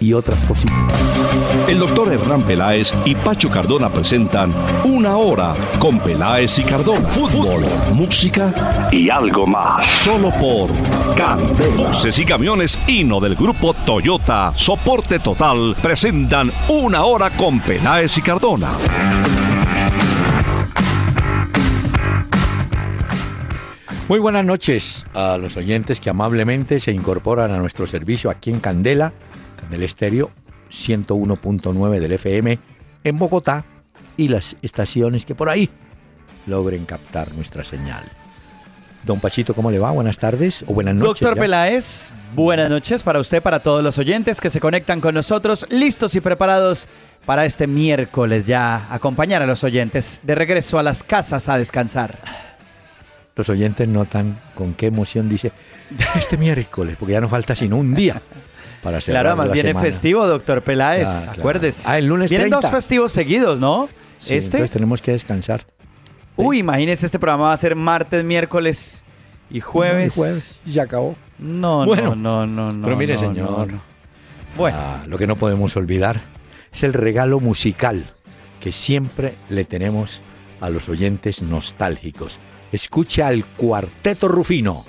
y otras cositas. El doctor Hernán Peláez y Pacho Cardona presentan Una Hora con Peláez y Cardona. Fútbol, música y algo más. Solo por Candela. Buses y camiones Hino del grupo Toyota, soporte total, presentan Una Hora con Peláez y Cardona. Muy buenas noches a los oyentes que amablemente se incorporan a nuestro servicio aquí en Candela del estéreo 101.9 del FM en Bogotá y las estaciones que por ahí logren captar nuestra señal. Don Pachito, ¿cómo le va? Buenas tardes o buenas noches. Doctor Peláez, buenas noches para usted, para todos los oyentes que se conectan con nosotros, listos y preparados para este miércoles ya acompañar a los oyentes de regreso a las casas a descansar. Los oyentes notan con qué emoción dice este miércoles, porque ya no falta sino un día para Claro, más viene festivo, doctor Peláez, acuérdese. Ah, el lunes Vienen dos festivos seguidos, ¿no? Sí, este. Entonces tenemos que descansar. Uy, imagínese, este programa va a ser martes, miércoles y jueves. y jueves, y ya acabó. No, no, no, no, no. Pero mire, señor. bueno. Ah, lo que no podemos olvidar es el regalo musical que siempre le tenemos a los oyentes nostálgicos. Escucha al Cuarteto Rufino.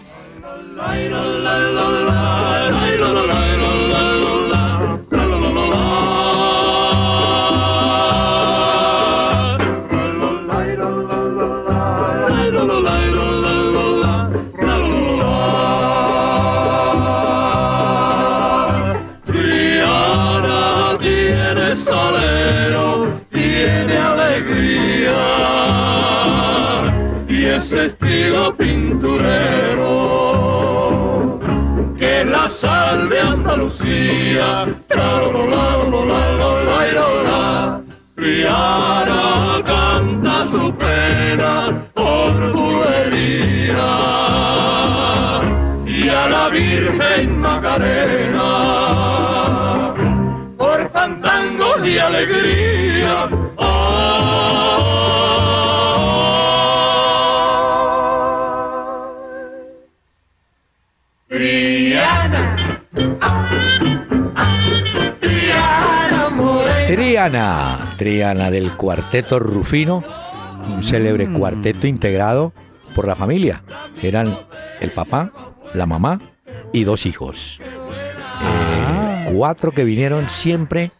Andalucía. Triana canta su pena por tu herida y a la Virgen Macarena por fandangos y alegría Triana, Triana del cuarteto Rufino, un célebre mm. cuarteto integrado por la familia. Eran el papá, la mamá y dos hijos. Ah. Eh, cuatro que vinieron siempre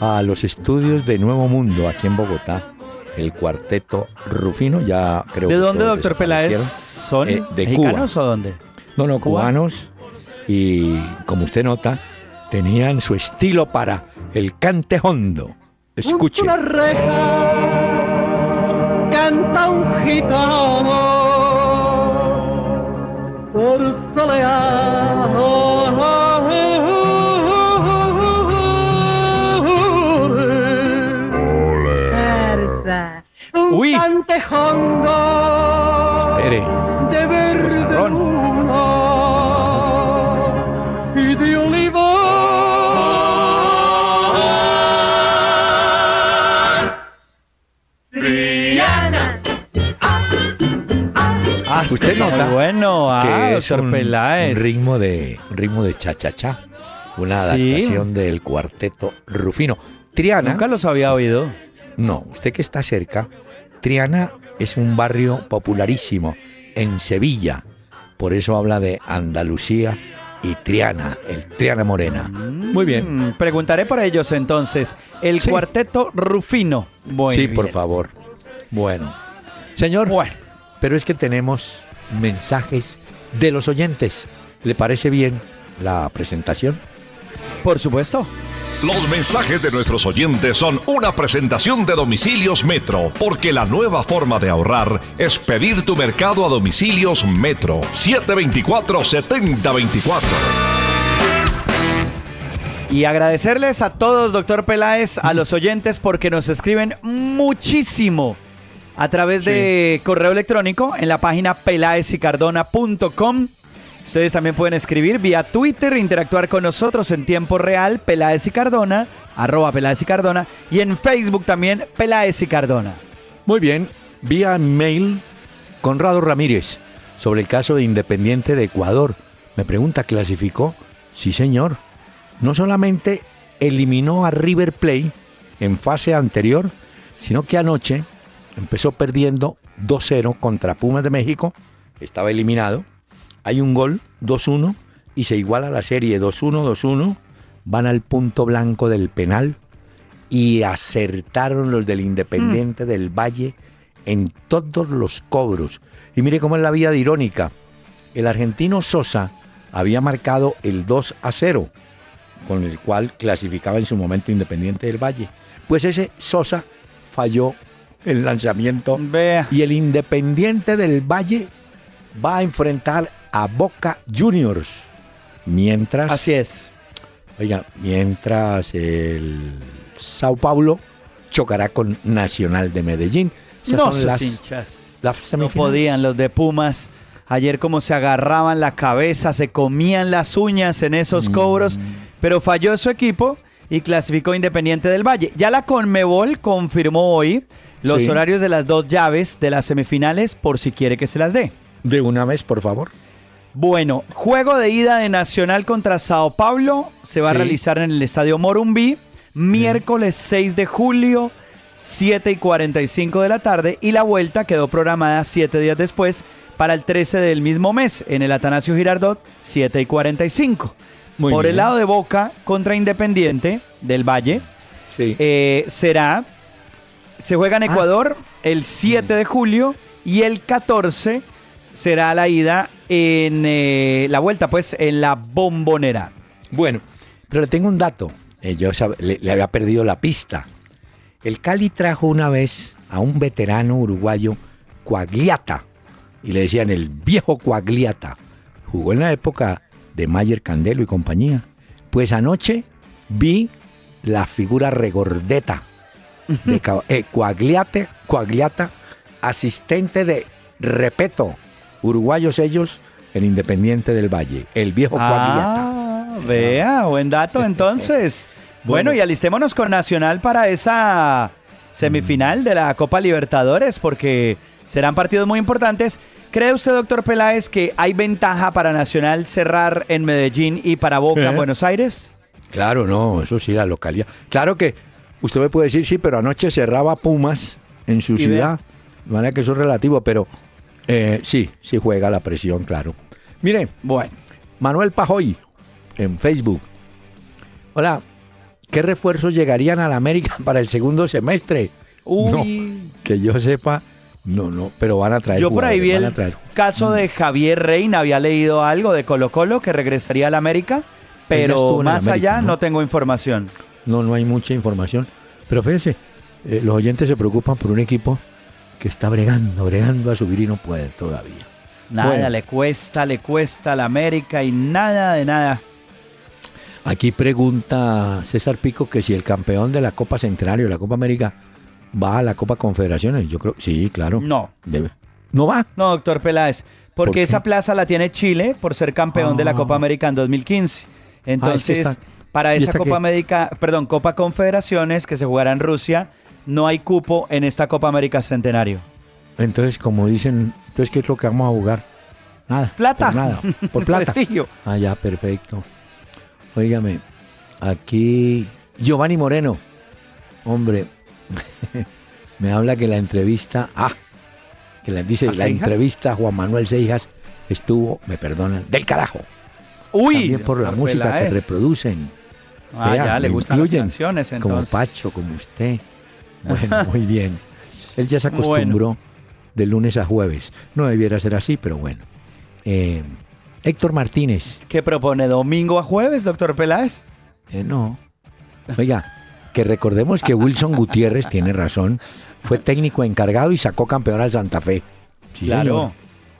a los estudios de Nuevo Mundo aquí en Bogotá. El cuarteto Rufino, ya creo ¿De dónde, doctor Peláez? ¿Son eh, de mexicanos o dónde? No, no, cubanos. Y como usted nota, tenían su estilo para el cante hondo. Escuche. La reja, canta un gitano por soleado. Un Uy. cante hondo. Espere. De verde Usted nota bueno, ah, que es un, ritmo de ritmo de cha cha cha, una adaptación del cuarteto Rufino. Triana. Nunca los había oído. No, usted que está cerca, Triana es un barrio popularísimo en Sevilla. Por eso habla de Andalucía y Triana, el Triana Morena. Muy bien. Mm, preguntaré por ellos entonces. El cuarteto Rufino. sí, por favor. Bueno. Señor. Bueno. Pero es que tenemos mensajes de los oyentes. ¿Le parece bien la presentación? Por supuesto. Los mensajes de nuestros oyentes son una presentación de Domicilios Metro, porque la nueva forma de ahorrar es pedir tu mercado a Domicilios Metro 724-7024. Y agradecerles a todos, doctor Peláez, a los oyentes, porque nos escriben muchísimo a través de correo electrónico en la página pelaesicardona.com. Ustedes también pueden escribir vía Twitter, interactuar con nosotros en tiempo real, Peláez y Cardona, arroba Peláez y Cardona, y en Facebook también, Peláez y Cardona. Muy bien, vía mail, Conrado Ramírez, sobre el caso de Independiente de Ecuador. Me pregunta, ¿clasificó? Sí, señor. No solamente eliminó a River Plate en fase anterior, sino que anoche empezó perdiendo 2-0 contra Pumas de México, estaba eliminado, hay un gol, 2-1, y se iguala la serie 2-1, 2-1, van al punto blanco del penal y acertaron los del Independiente Mm. del Valle en todos los cobros. Y mire cómo es la vida de irónica. El argentino Sosa había marcado el 2 a 0, con el cual clasificaba en su momento Independiente del Valle. Pues ese Sosa falló el lanzamiento Vea. y el Independiente del Valle va a enfrentar a Boca Juniors. Mientras, Así es. oiga, mientras el Sao Paulo chocará con Nacional de Medellín. Esas No son las, hinchas. las No podían los de Pumas. Ayer como se agarraban la cabeza, se comían las uñas en Mm. esos cobros, pero falló su equipo y clasificó Independiente del Valle. Ya la Conmebol confirmó hoy los Sí. horarios de las dos llaves de las semifinales por si quiere que se las dé. De una vez, por favor. Bueno, juego de ida de Nacional contra Sao Paulo se va a realizar en el Estadio Morumbí miércoles 6 de julio, 7 y 45 de la tarde y la vuelta quedó programada siete días después para el 13 del mismo mes en el Atanasio Girardot, 7 y 45. Muy Por el lado de Boca contra Independiente del Valle Sí. eh, será, se juega en Ah. Ecuador el 7 de julio y el 14 será la ida en eh, la vuelta, pues en la bombonera. Bueno, pero le tengo un dato. Eh, yo le, le había perdido la pista. El Cali trajo una vez a un veterano uruguayo, Coagliata, y le decían el viejo Coagliata. Jugó en la época de Mayer Candelo y compañía. Pues anoche vi la figura regordeta de eh, Coagliate, Coagliata, asistente de Repeto, uruguayos ellos, el Independiente del Valle, el viejo Coagliata. Ah, vea, buen dato entonces. bueno, Bueno. y alistémonos con Nacional para esa semifinal de la Copa Libertadores, porque serán partidos muy importantes. ¿Cree usted, doctor Peláez, que hay ventaja para Nacional cerrar en Medellín y para Boca en ¿Eh? Buenos Aires? Claro, no, eso sí, la localidad. Claro que usted me puede decir, sí, pero anoche cerraba Pumas en su ciudad. De manera que eso es relativo, pero eh, sí, sí juega la presión, claro. Mire, Bueno. Manuel Pajoy, en Facebook. Hola, ¿qué refuerzos llegarían a la América para el segundo semestre? Uy. Que yo sepa, no, no, pero van a traer. Yo por ahí vi el caso de Javier Reina, había leído algo de Colo Colo que regresaría a la América, pero más América, allá ¿no? ¿no? tengo información. No, no hay mucha información. Pero fíjense, eh, los oyentes se preocupan por un equipo que está bregando, bregando a subir y no puede todavía. Nada, Bueno. le cuesta, le cuesta a la América y nada de nada. Aquí pregunta César Pico que si el campeón de la Copa Centenario, de la Copa América, va a la Copa Confederaciones. Yo creo, sí, claro. No, Debe. ¿No va? no, doctor Peláez, ¿Por porque esa plaza la tiene Chile por ser campeón de la Ah. Copa América en 2015. Entonces, está- para ¿y esa Copa qué? América, perdón, Copa Confederaciones que se jugará en Rusia, no hay cupo en esta Copa América Centenario. Entonces, como dicen, entonces ¿qué es lo que vamos a jugar? Nada. Plata. Por nada. Por plata. Prestigio. Ah, ya, perfecto. Óigame, aquí Giovanni Moreno, hombre, me habla que la entrevista, ah, que la dice, ¿A la Seijas? entrevista a Juan Manuel Seijas estuvo, me perdonan, del carajo. Uy, También por la música que reproducen. Ah, Vea, ya, le gustan las canciones Como entonces. Pacho, como usted. Bueno, muy bien. Él ya se acostumbró de lunes a jueves. No debiera ser así, pero bueno. Eh, Héctor Martínez, ¿Qué propone? ¿Domingo a jueves, doctor Peláez? Eh, no. Oiga, que recordemos que Wilson Gutiérrez tiene razón. Fue técnico encargado y sacó campeón al Santa Fe. Sí, claro. señor.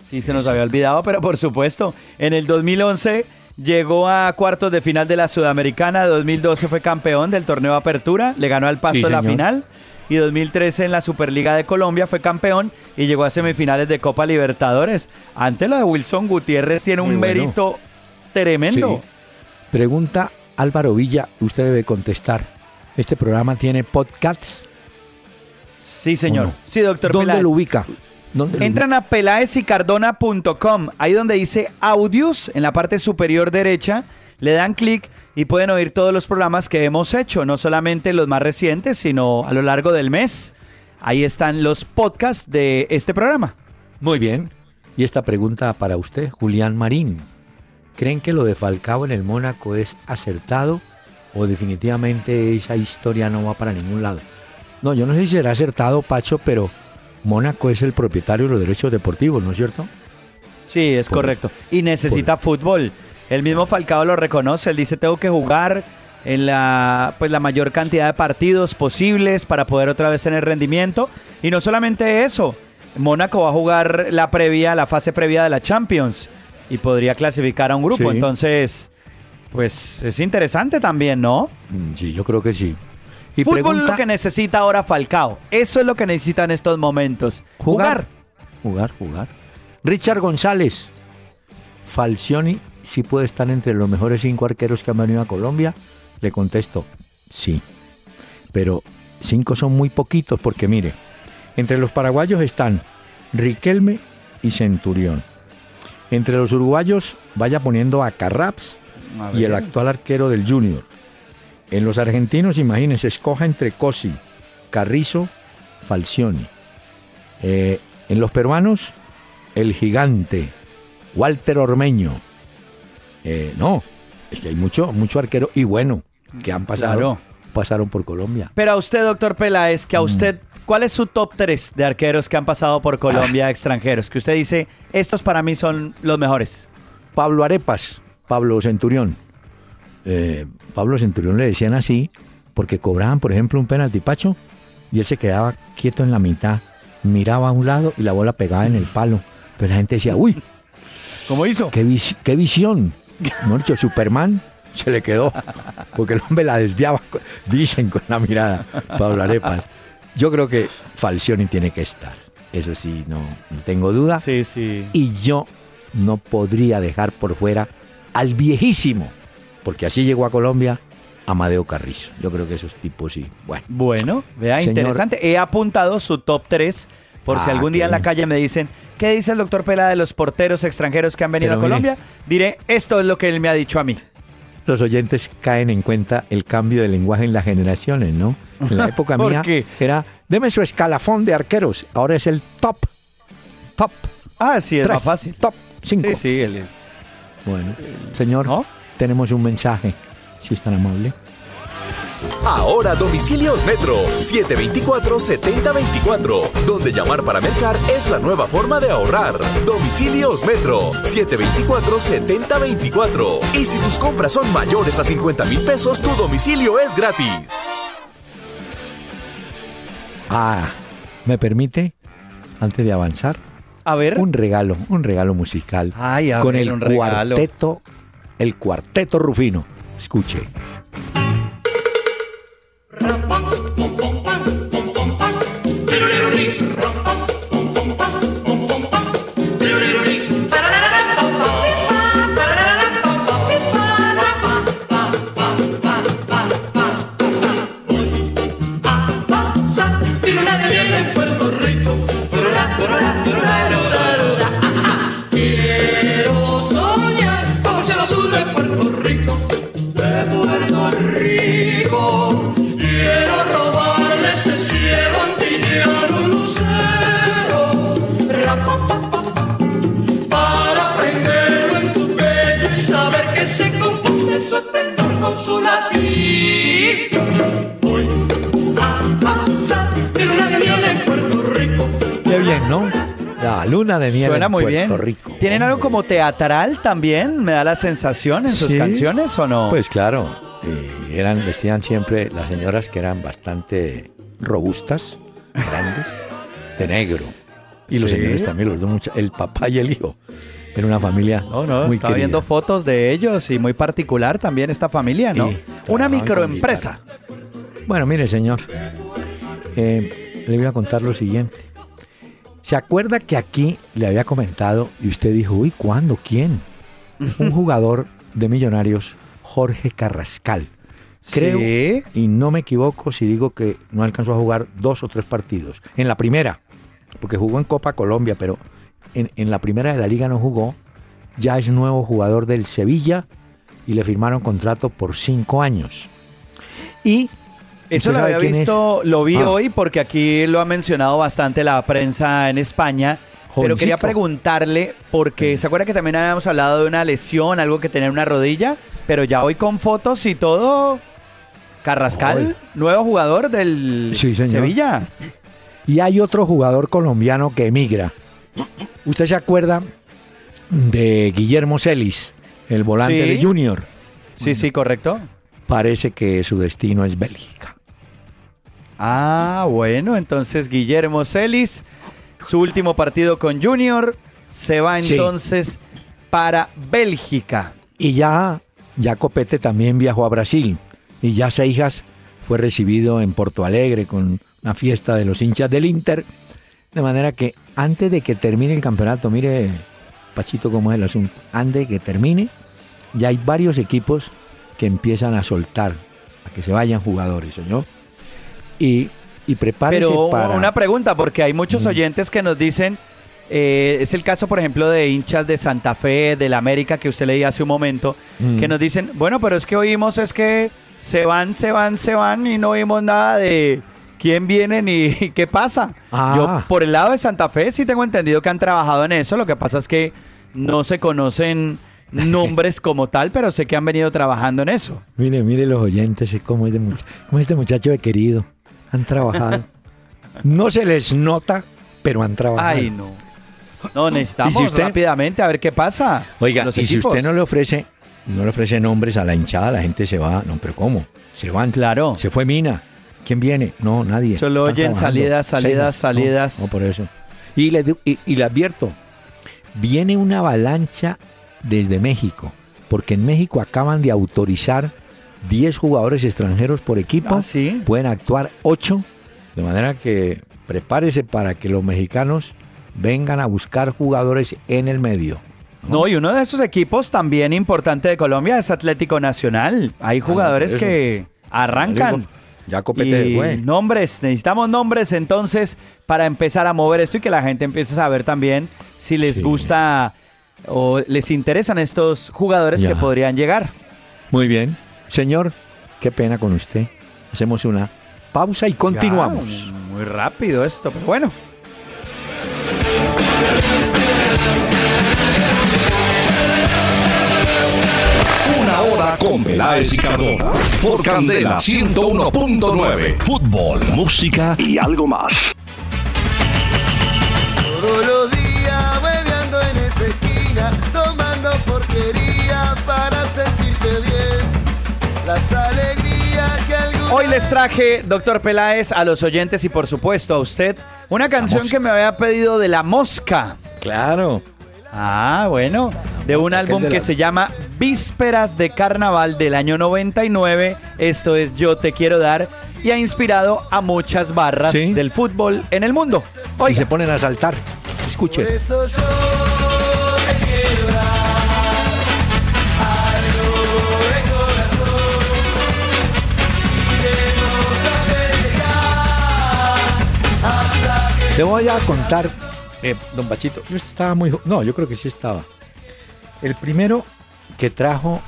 Sí, se nos había olvidado, pero por supuesto. En el 2011 llegó a cuartos de final de la Sudamericana. 2012 fue campeón del torneo Apertura. Le ganó al Pasto Sí, en la final. y 2013 en la Superliga de Colombia fue campeón y llegó a semifinales de Copa Libertadores. Ante lo de Wilson Gutiérrez tiene un bueno. mérito tremendo. Sí. Pregunta Álvaro Villa, usted debe contestar. ¿Este programa tiene podcasts? Sí, señor. Sí, doctor ¿Dónde Peláez. lo ubica? ¿Dónde lo Entran a peláezicardona.com, ahí donde dice audios, en la parte superior derecha, le dan clic y pueden oír todos los programas que hemos hecho, no solamente los más recientes, sino a lo largo del mes. Ahí están los podcasts de este programa. Muy bien. Y esta pregunta para usted, Julián Marín. ¿Creen que lo de Falcao en el Mónaco es acertado o definitivamente esa historia no va para ningún lado? No, yo no sé si será acertado, Pacho, pero Mónaco es el propietario de los derechos deportivos, ¿no es cierto? Sí, es Por- correcto. Y necesita fútbol. El mismo Falcao lo reconoce. Él dice, tengo que jugar en la, pues, la mayor cantidad de partidos posibles para poder otra vez tener rendimiento. Y no solamente eso. Mónaco va a jugar la previa, la fase previa de la Champions. Y podría clasificar a un grupo. Sí. Entonces, pues es interesante también, ¿no? Mm, Sí, yo creo que sí. Y Fútbol es lo que necesita ahora Falcao. Eso es lo que necesita en estos momentos. Jugar. Jugar, jugar. Richard González. Falcioni sí puede estar entre los mejores cinco arqueros que han venido a Colombia. Le contesto, sí. Pero cinco son muy poquitos porque mire, entre los paraguayos están Riquelme y Centurión. Entre los uruguayos vaya poniendo a Carraps A y el actual arquero del Junior. En los argentinos, imagínense, escoja entre Cosi, Carrizo, Falcioni. Eh, en los peruanos, el gigante, Walter Ormeño. Eh, no, es que hay mucho, mucho arquero y bueno, que han pasado, Claro. pasaron por Colombia. Pero a usted, doctor Peláez, Mm. que a usted, ¿cuál es su top 3 de arqueros que han pasado por Colombia Ah. extranjeros? Que usted dice, estos para mí son los mejores. Pablo Arepas, Pablo Centurión. Eh, Pablo Centurión le decían así porque cobraban, por ejemplo, un penalti pacho y él se quedaba quieto en la mitad, miraba a un lado y la bola pegaba en el palo. Pero la gente decía, uy, ¿Cómo hizo? qué, vis- qué visión. Mejor dicho, Superman se le quedó porque el hombre la desviaba, dicen con la mirada, Pablo Arepas. Yo creo que Falcioni tiene que estar. Eso sí, no, no tengo duda. Sí, sí. Y yo no podría dejar por fuera al viejísimo, porque así llegó a Colombia, Amadeo Carrizo. Yo creo que esos tipos sí. Bueno, Bueno, vea, Señor- interesante. He apuntado su top 3 por si Ah, algún qué día en la calle me dicen, ¿qué dice el doctor Pela de los porteros extranjeros que han venido Pero a mire. Colombia? Diré, esto es lo que él me ha dicho a mí. los oyentes caen en cuenta el cambio de lenguaje en las generaciones, ¿no? En la época ¿Por mía qué? era, deme su escalafón de arqueros. Ahora es el top, top, Ah, sí, es tres, más fácil. top, cinco. Sí, sí, el- Bueno, señor, ¿no? Tenemos un mensaje, si es tan amable. Ahora domicilios Metro 724-7024, donde llamar para mercar es la nueva forma de ahorrar. Domicilios Metro 724-7024. Y si tus compras son mayores a 50 mil pesos, tu domicilio es gratis. Ah, ¿me permite, antes de avanzar, A ver. un regalo, un regalo musical Ay, a con ver, el un regalo. El cuarteto Rufino. Escuche. Su esplendor con su latir. Voy a pasar mi luna de miel en Puerto Rico. Qué bien, ¿no? La luna de miel Suena en muy Puerto bien. Rico. ¿Tienen algo como teatral también? ¿Me da la sensación en sus Sí. canciones o no? Pues claro, eh, eran, vestían siempre las señoras que eran bastante robustas, grandes, de negro. Y los Sí. señores también, los dos, el papá y el hijo. Era una familia No, no, muy estaba querida. viendo fotos de ellos y muy particular también esta familia, ¿no? Sí, Una microempresa. Bueno, mire, señor. Eh, le voy a contar lo siguiente. ¿Se acuerda que aquí le había comentado y usted dijo, uy, ¿cuándo? ¿Quién? Un jugador de Millonarios, Jorge Carrascal. Creo, Sí. y no me equivoco si digo que no alcanzó a jugar dos o tres partidos. En la primera, porque jugó en Copa Colombia, pero en, en la primera de la liga no jugó. Ya es nuevo jugador del Sevilla y le firmaron contrato por cinco años. Y Eso ¿usted lo había es? visto, lo vi Ah. hoy porque aquí lo ha mencionado bastante la prensa en España. Pero quería preguntarle, porque se acuerda que también habíamos hablado de una lesión, algo que tenía en una rodilla, pero ya hoy con fotos y todo. Carrascal, Hoy. nuevo jugador del Sí. Sevilla. Y hay otro jugador colombiano que emigra. ¿Usted se acuerda de Guillermo Celis, el volante Sí. de Junior? Sí, sí, correcto. Parece que su destino es Bélgica. Ah, bueno, entonces Guillermo Celis, su último partido con Junior, se va Sí. entonces para Bélgica. Y ya, ya Copete también viajó a Brasil. Y ya Seijas fue recibido en Porto Alegre con una fiesta de los hinchas del Inter. De manera que antes de que termine el campeonato, mire, Pachito, cómo es el asunto. Antes de que termine, ya hay varios equipos que empiezan a soltar, a que se vayan jugadores, señor. Y, y prepárese Pero para... una pregunta, porque hay muchos oyentes que nos dicen, eh, es el caso, por ejemplo, de hinchas de Santa Fe, del América, que usted leía hace un momento, Mm. que nos dicen, bueno, pero es que oímos es que se van, se van, se van y no oímos nada de quién viene ni qué pasa. Ah. Yo, por el lado de Santa Fe, sí tengo entendido que han trabajado en eso, lo que pasa es que no se conocen nombres como tal, pero sé que han venido trabajando en eso. Mire, mire los oyentes, cómo es, de much- cómo es este muchacho de querido. Han trabajado. No se les nota, pero han trabajado. Ay, no. No, necesitamos ¿Y si usted- rápidamente a ver qué pasa. Oiga, y si usted no le ofrece, no le ofrece nombres a la hinchada, la gente se va. No, pero ¿cómo? Se van. Claro. Se fue Mina. ¿Quién viene? No, nadie. Solo Están oyen trabajando. salidas, salidas, Seis, salidas. No, por eso. Y le, y, y le advierto, viene una avalancha desde México, porque en México acaban de autorizar 10 jugadores extranjeros por equipo. Ah, sí. Pueden actuar 8, de manera que prepárese para que los mexicanos vengan a buscar jugadores en el medio. No, y uno de esos equipos también importante de Colombia es Atlético Nacional. Hay Ah, no, jugadores que arrancan. Ya copete Y fue. nombres, necesitamos nombres entonces para empezar a mover esto y que la gente empiece a saber también si les Sí. gusta o les interesan estos jugadores Ya. que podrían llegar. Muy bien. Señor, qué pena con usted. Hacemos una pausa y continuamos. Ya, muy rápido esto, pero bueno. Una hora con Peláez y Cardona. Por Candela 101.9. Fútbol, música y algo más. Todos los días bebiendo en esa esquina, tomando porquería para sentirte bien. Las alegrías que algún Hoy les traje, doctor Peláez, a los oyentes y por supuesto a usted, una canción que me había pedido de La Mosca. Claro. Ah, bueno, de un álbum que se llama Vísperas de Carnaval del año 99. Esto es Yo Te Quiero Dar y ha inspirado a muchas barras Sí. del fútbol en el mundo. Y Oiga, se ponen a saltar. Por Escuche. eso yo te quiero dar algo de corazón y de no saber dejar hasta que Te voy a contar, eh, don Bachito. Yo estaba muy. No, yo creo que sí estaba. El primero que trajo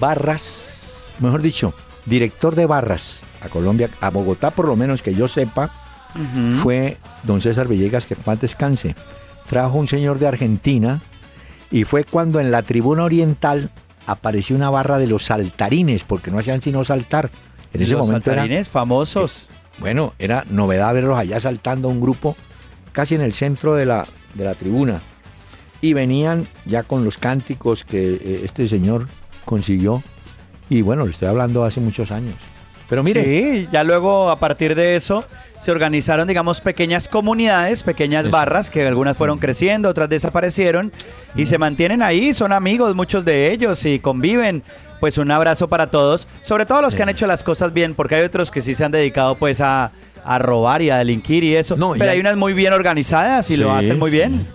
barras, mejor dicho, director de barras a Colombia, a Bogotá, por lo menos que yo sepa, fue don César Villegas, que paz descanse. Trajo un señor de Argentina y fue cuando en la tribuna oriental apareció una barra de los saltarines, porque no hacían sino saltar. En ese los momento saltarines famosos. bueno, era novedad verlos allá saltando un grupo casi en el centro de la, de la tribuna. Y venían ya con los cánticos que eh, este señor consiguió. Y bueno, le estoy hablando hace muchos años. Pero mire, Sí, ya luego a partir de eso se organizaron, digamos, pequeñas comunidades, pequeñas Eso. barras que algunas fueron creciendo, otras desaparecieron y se mantienen ahí, son amigos muchos de ellos y conviven. Pues un abrazo para todos, sobre todo los que han hecho las cosas bien, porque hay otros que sí se han dedicado pues a, a robar y a delinquir y eso. No, Pero hay- hay unas muy bien organizadas y lo hacen muy bien.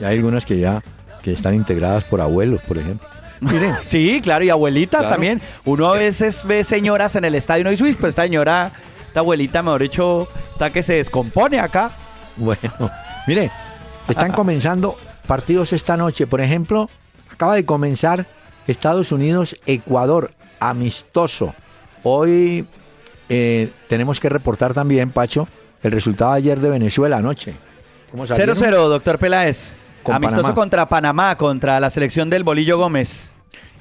y hay algunas que ya que están integradas por abuelos, por ejemplo. Miren, Sí, claro, y abuelitas Claro. también. Uno a veces ve señoras en el estadio y no dice, "Uy, pero esta señora, esta abuelita, mejor dicho, está que se descompone acá. Bueno, mire, están comenzando partidos esta noche. Por ejemplo, acaba de comenzar Estados Unidos-Ecuador, amistoso. Hoy eh, tenemos que reportar también, Pacho, el resultado ayer de Venezuela anoche. ¿Cómo salieron? 0-0, doctor Peláez. Con Amistoso Panamá. contra Panamá, contra la selección del Bolillo Gómez.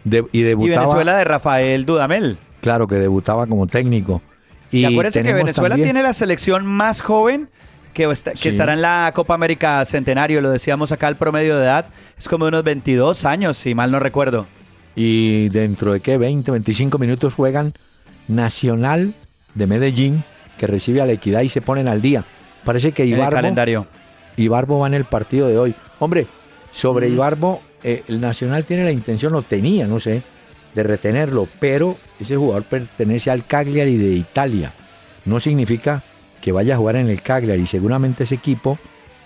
De- y Y debutaba, Venezuela de Rafael Dudamel. claro que debutaba como técnico. Y, Y acuérdense que Venezuela también- tiene la selección más joven que, está- que Sí. estará en la Copa América Centenario. Lo decíamos acá, el promedio de edad es como de unos 22 años, si mal no recuerdo. Y dentro de qué, 20, 25 minutos juegan Nacional de Medellín, que recibe a la equidad y se ponen al día. Parece que En el Ibarbo, calendario. Ibarbo va en el partido de hoy. Hombre, sobre Mm. Ibarbo, eh, el Nacional tiene la intención, o tenía, no sé, de retenerlo, pero ese jugador pertenece al Cagliari de Italia. No significa que vaya a jugar en el Cagliari. Seguramente ese equipo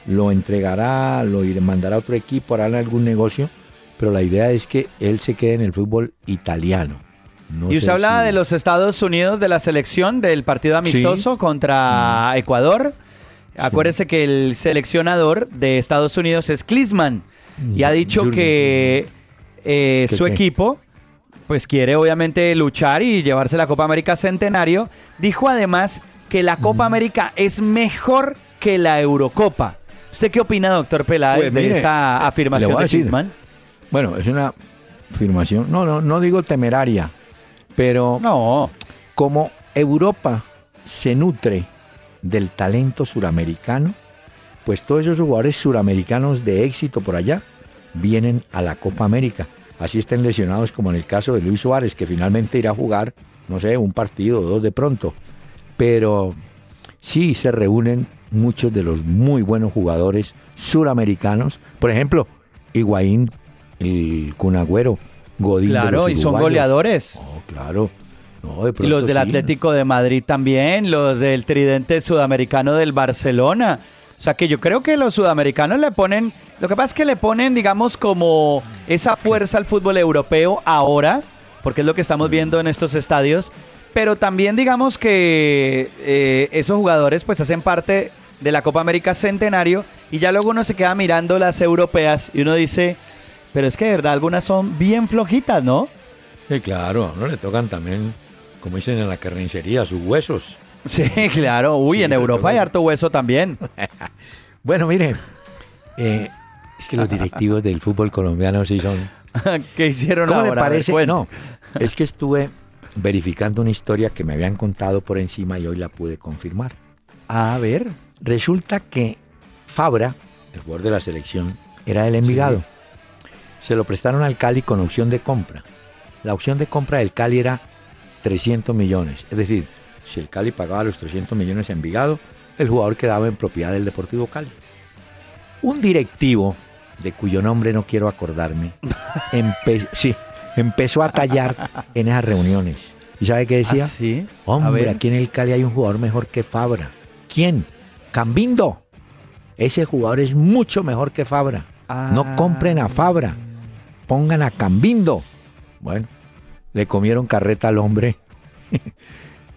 lo entregará, lo mandará a otro equipo, harán algún negocio, pero la idea es que él se quede en el fútbol italiano. No y usted hablaba si- de los Estados Unidos, de la selección, del partido amistoso Mm. contra Ecuador. Acuérdese que el seleccionador de Estados Unidos es Klinsmann y ha dicho que eh, ¿Qué su qué? equipo pues quiere obviamente luchar y llevarse la Copa América Centenario. Dijo además que la. Copa América es mejor que la Eurocopa. ¿Usted qué opina, doctor Peláez, Pues, de esa afirmación de. Klinsmann? Bueno, es una afirmación, no, no, no digo temeraria, pero No, como Europa se nutre del talento suramericano, pues todos esos jugadores suramericanos de éxito por allá vienen a la Copa América. Así estén lesionados como en el caso de Luis Suárez, que finalmente irá a jugar, no sé, un partido o dos de pronto. Pero sí se reúnen muchos de los muy buenos jugadores suramericanos. Por ejemplo, Higuaín, el Cunagüero, Godín. de claro, los y son goleadores. Oh, claro. No, de Y los del sí. Atlético de Madrid también, los del tridente sudamericano del Barcelona. O sea que yo creo que los sudamericanos le ponen, lo que pasa es que le ponen, digamos, como esa fuerza al fútbol europeo ahora, porque es lo que estamos viendo en estos estadios, pero también digamos que eh, esos jugadores pues hacen parte de la Copa América Centenario y ya luego uno se queda mirando las europeas y uno dice, pero es que de verdad algunas son bien flojitas, ¿no? Sí, claro, a uno le tocan también, como dicen en la carnicería, sus huesos. Sí, claro. Uy, Sí, en Europa hay harto hueso también. Bueno, mire, eh, es que los directivos del fútbol colombiano sí son... ¿Qué hicieron ¿Cómo ahora? ver, parece? cuente. No, es que estuve verificando una historia que me habían contado por encima y hoy la pude confirmar. A ver. Resulta que Fabra, el jugador de la selección, era del Envigado. Se lo prestaron al Cali con opción de compra. La opción de compra del Cali era 300 millones. Es decir, si el Cali pagaba los 300 millones a Envigado, el jugador quedaba en propiedad del Deportivo Cali. Un directivo, de cuyo nombre no quiero acordarme, empe- sí, empezó a tallar en esas reuniones. ¿Y sabe qué decía? ¿Ah, sí? Hombre, aquí en el Cali hay un jugador mejor que Fabra. ¿Quién? Cambindo. Ese jugador es mucho mejor que Fabra. Ah. No compren a Fabra. Pongan a Cambindo. Bueno, le comieron carreta al hombre.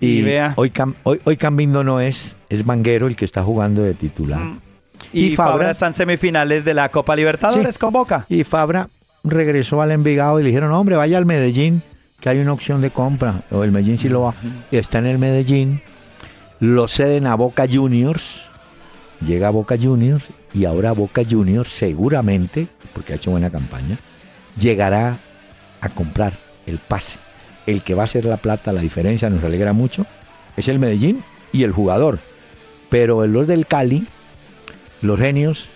y Y vea. Hoy, Cam- hoy, hoy Cambindo no es, es Vanguero el que está jugando de titular. Mm. Y, Y Fabra Fabra- está en semifinales de la Copa Libertadores Sí. con Boca. Y Fabra regresó al Envigado y le dijeron, hombre, vaya al Medellín, que hay una opción de compra. O el Medellín sí lo va. Y está en el Medellín. Lo ceden a Boca Juniors. Llega a Boca Juniors y ahora Boca Juniors seguramente, porque ha hecho buena campaña, llegará a comprar el pase. El que va a hacer la plata, la diferencia, nos alegra mucho, es el Medellín y el jugador. Pero los del Cali, los genios,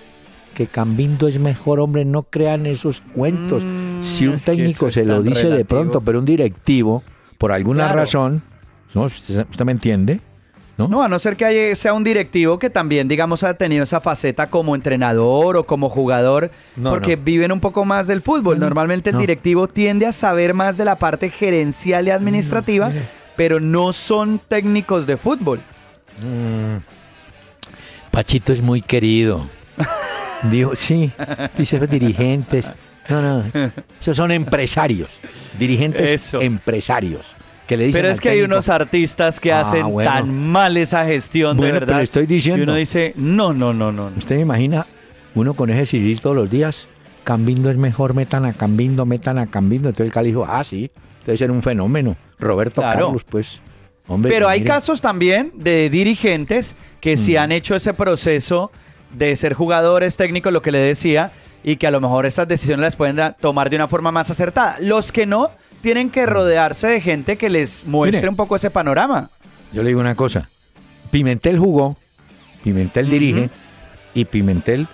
que Cambindo es mejor, hombre, no crean esos cuentos. Mm, si un técnico se lo dice de pronto, pero un directivo, por alguna Claro. razón, ¿no? ¿Usted, usted me entiende? ¿No? No, a no ser que haya- sea un directivo que también, digamos, ha tenido esa faceta como entrenador o como jugador, No, porque no. viven un poco más del fútbol. Normalmente el directivo tiende a saber más de la parte gerencial y administrativa, mire. pero no son técnicos de fútbol. Pachito es muy querido. Dijo, sí, dice los dirigentes. No, no, esos son empresarios. Dirigentes Eso. empresarios. Que le dicen Pero es que hay unos artistas que Ah, hacen bueno. tan mal esa gestión, Bueno, de verdad. estoy diciendo. Y uno dice, no, no, no, no. ¿Usted me imagina uno con ese Cyril todos los días? Cambindo es mejor, metan a Cambindo, metan a Cambindo. Entonces el Cali dijo, ah, sí, debe ser un fenómeno. Roberto Claro. Carlos, pues. Hombre, Pero hay casos también de dirigentes que sí Mm. han hecho ese proceso de ser jugadores técnicos, lo que le decía, y que a lo mejor esas decisiones las pueden tomar de una forma más acertada. Los que no, tienen que rodearse de gente que les muestre Mire. un poco ese panorama. Yo le digo una cosa. Pimentel jugó, Pimentel dirige y Pimentel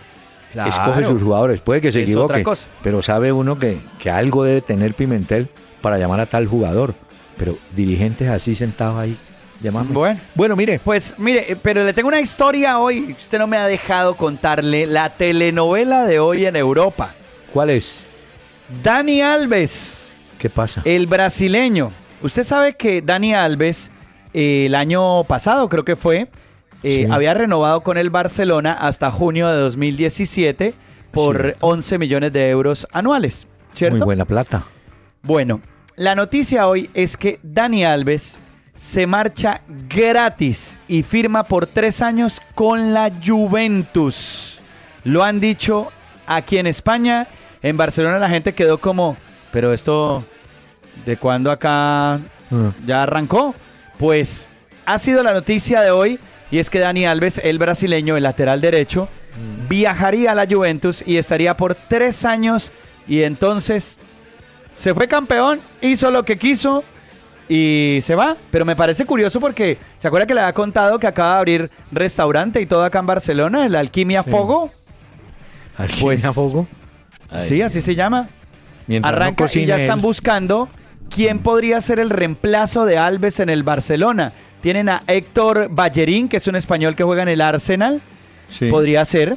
escoge sus jugadores. Puede que se Es equivoque, pero sabe uno que, que algo debe tener Pimentel para llamar a tal jugador. Pero dirigentes así sentados ahí, llamando. Bueno. Bueno, mire, Pues mire, eh, pero le tengo una historia hoy. Usted no me ha dejado contarle la telenovela de hoy en Europa. ¿cuál es? Dani Alves. ¿Qué pasa? El brasileño. Usted sabe que Dani Alves eh, el año pasado, creo que fue, eh, Sí. había renovado con el Barcelona hasta junio de 2017 por Cierto. 11 millones de euros anuales. ¿Cierto? Muy buena plata. Bueno, la noticia hoy es que Dani Alves se marcha gratis y firma por tres años con la Juventus. Lo han dicho aquí en España. En Barcelona la gente quedó como, pero esto, ¿de cuándo acá Mm. ya arrancó? Pues ha sido la noticia de hoy y es que Dani Alves, el brasileño, el lateral derecho, viajaría a la Juventus y estaría por tres años y entonces se fue campeón, hizo lo que quiso y se va. Pero me parece curioso porque se acuerda que le había contado que acaba de abrir restaurante y todo acá en Barcelona, el Alquimia Fogo. Alquimia Pues- Fogo. Ay, sí, así se llama. Mientras no Arranca y ya están él. buscando quién podría ser el reemplazo de Alves en el Barcelona. Tienen a Héctor Ballerín, que es un español que juega en el Arsenal. Sí. Podría ser.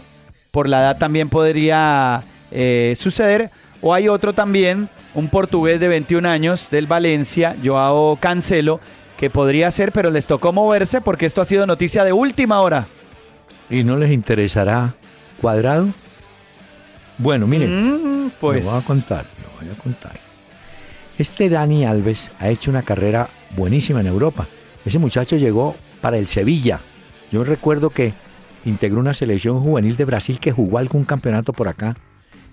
Por la edad también podría eh, suceder. O hay otro también, un portugués de 21 años del Valencia, Joao Cancelo, que podría ser, pero les tocó moverse porque esto ha sido noticia de última hora. ¿Y no les interesará cuadrado? Bueno, mire, Mm, pues. lo voy a contar, lo voy a contar. Este Dani Alves ha hecho una carrera buenísima en Europa. Ese muchacho llegó para el Sevilla. Yo recuerdo que integró una selección juvenil de Brasil que jugó algún campeonato por acá.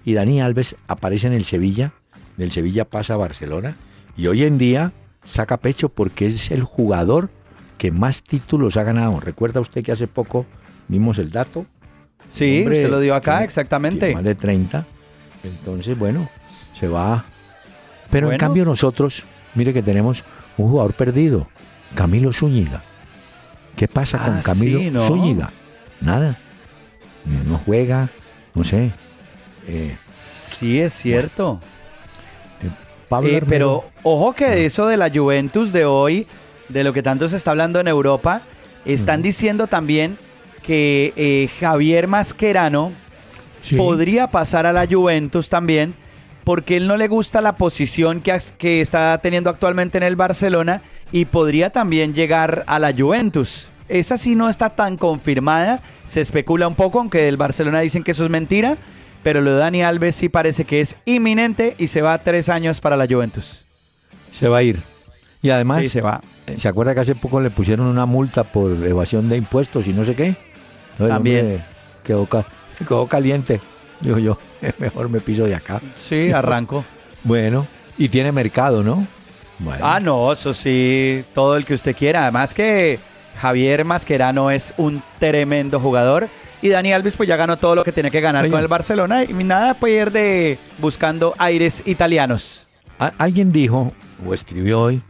Y Dani Alves aparece en el Sevilla. Del Sevilla pasa a Barcelona. Y hoy en día saca pecho porque es el jugador que más títulos ha ganado. ¿Recuerda usted que hace poco vimos el dato? Sí, Hombre, usted lo dio acá, tiene- exactamente. tiene Más de 30. Entonces, bueno, se va. Pero en cambio nosotros, mire que tenemos un jugador perdido, Camilo Zúñiga. ¿Qué pasa con Ah, Camilo sí, ¿no? Zúñiga? Nada. No juega, no sé. Eh, Sí, es cierto. Pablo Eh, pero ojo que de eso de la Juventus de hoy, de lo que tanto se está hablando en Europa, están diciendo también que eh, Javier Mascherano Sí. podría pasar a la Juventus también, porque él no le gusta la posición que, que está teniendo actualmente en el Barcelona y podría también llegar a la Juventus. Esa sí no está tan confirmada, se especula un poco, aunque del Barcelona dicen que eso es mentira, pero lo de Dani Alves sí parece que es inminente y se va a tres años para la Juventus. Se va a ir. Y además, Sí, se va. ¿se acuerda que hace poco le pusieron una multa por evasión de impuestos y no sé qué? No, También. Quedó, quedó caliente. Digo yo, mejor me piso de acá. Sí, arranco. Bueno, y tiene mercado, ¿no? Bueno, Ah, no, eso sí, todo el que usted quiera. Además que Javier Mascherano es un tremendo jugador. Y Dani Alves pues ya ganó todo lo que tenía que ganar Oye. con el Barcelona. Y nada pierde buscando aires italianos. alguien dijo, o escribió hoy,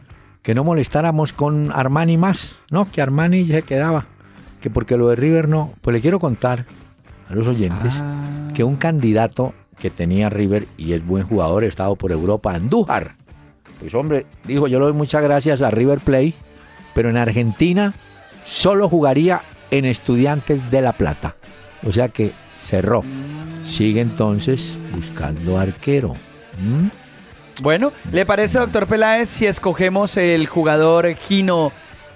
que no molestáramos con Armani más, ¿no? Que Armani ya se quedaba. Que porque lo de River no. Pues le quiero contar a los oyentes Ah. que un candidato que tenía River y es buen jugador, estado por Europa, Andújar. Pues hombre, dijo, yo le doy muchas gracias a River Play pero en Argentina solo jugaría en Estudiantes de La Plata. O sea que cerró. Sigue entonces buscando arquero. ¿Mm? Bueno, ¿le parece, doctor Peláez, si escogemos el jugador Gino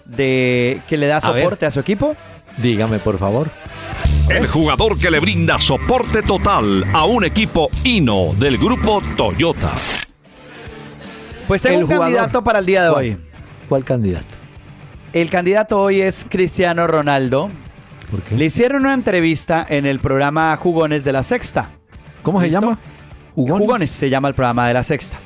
de que le da A soporte a su equipo? Dígame, por favor. El jugador que le brinda soporte total a un equipo Hino del grupo Toyota. Pues tengo El un jugador. candidato para el día de ¿Cuál? hoy. ¿Cuál candidato? El candidato hoy es Cristiano Ronaldo. ¿Por qué? Le hicieron una entrevista en el programa Jugones de la Sexta. ¿Cómo se llama? ¿Jugones? Jugones se llama el programa de la Sexta.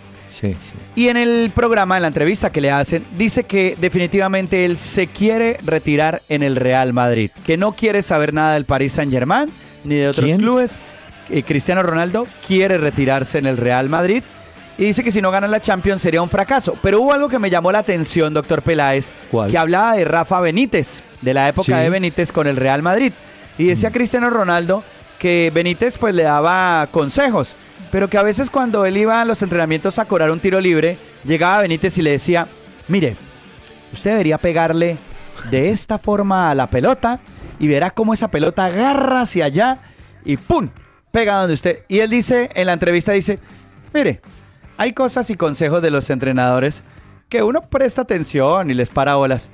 Sí, sí. Y en el programa, en la entrevista que le hacen, dice que definitivamente él se quiere retirar en el Real Madrid, que no quiere saber nada del Paris Saint Germain ni de otros ¿Quién? clubes. Eh, Cristiano Ronaldo quiere retirarse en el Real Madrid y dice que si no gana la Champions sería un fracaso. Pero hubo algo que me llamó la atención, doctor Peláez, ¿Cuál? que hablaba de Rafa Benítez, de la época Sí. de Benítez con el Real Madrid. Y decía Cristiano Ronaldo que Benítez pues le daba consejos, pero que a veces cuando él iba a los entrenamientos a cobrar un tiro libre, llegaba Benítez y le decía, mire, usted debería pegarle de esta forma a la pelota y verá cómo esa pelota agarra hacia allá y ¡pum! pega donde usted. Y él dice, en la entrevista dice, mire, hay cosas y consejos de los entrenadores que uno presta atención y les para bolas.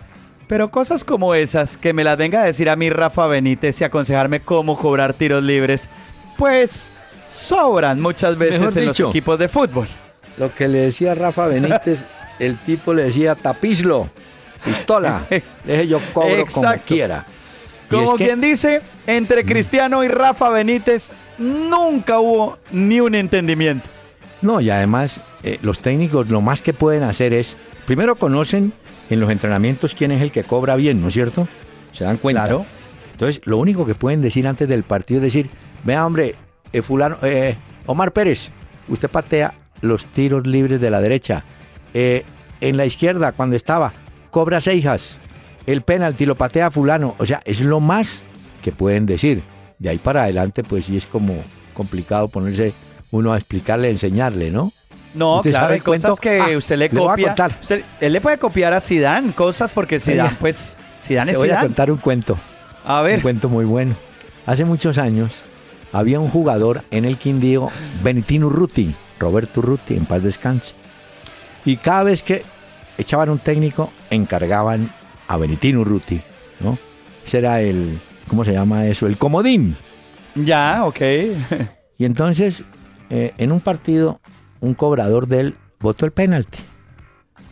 Pero cosas como esas, que me las venga a decir a mí Rafa Benítez y aconsejarme cómo cobrar tiros libres, pues sobran muchas veces Mejor en dicho. los equipos de fútbol. Lo que le decía Rafa Benítez, el tipo le decía tapizlo, pistola. Deje yo cobro como quiera. Y Como es que- quien dice, entre Cristiano y Rafa Benítez nunca hubo ni un entendimiento. No, y además eh, los técnicos lo más que pueden hacer es, primero conocen en los entrenamientos quién es el que cobra bien, ¿no es cierto? Se dan cuenta. Claro. Entonces, lo único que pueden decir antes del partido es decir, vea hombre, eh, fulano, eh, Omar Pérez, usted patea los tiros libres de la derecha. Eh, en la izquierda, cuando estaba, cobra seijas. El penalti lo patea fulano. O sea, es lo más que pueden decir. De ahí para adelante, pues sí es como complicado ponerse uno a explicarle, a enseñarle, ¿no? No, ¿Usted claro, hay cosas que Ah, usted le copia. Usted- él le puede copiar a Zidane cosas porque Oiga. pues, Zidane Te es voy a contar un cuento. A Un ver, cuento muy bueno. Hace muchos años había un jugador en el Quindío, Benitino Urruti, Roberto Urruti, en paz descanse. Y cada vez que echaban un técnico, encargaban a Benitino Urruti, ¿no? Ese era el, ¿cómo se llama eso? El comodín. ya, ok. Y entonces, eh, en un partido, un cobrador de él votó el penalti.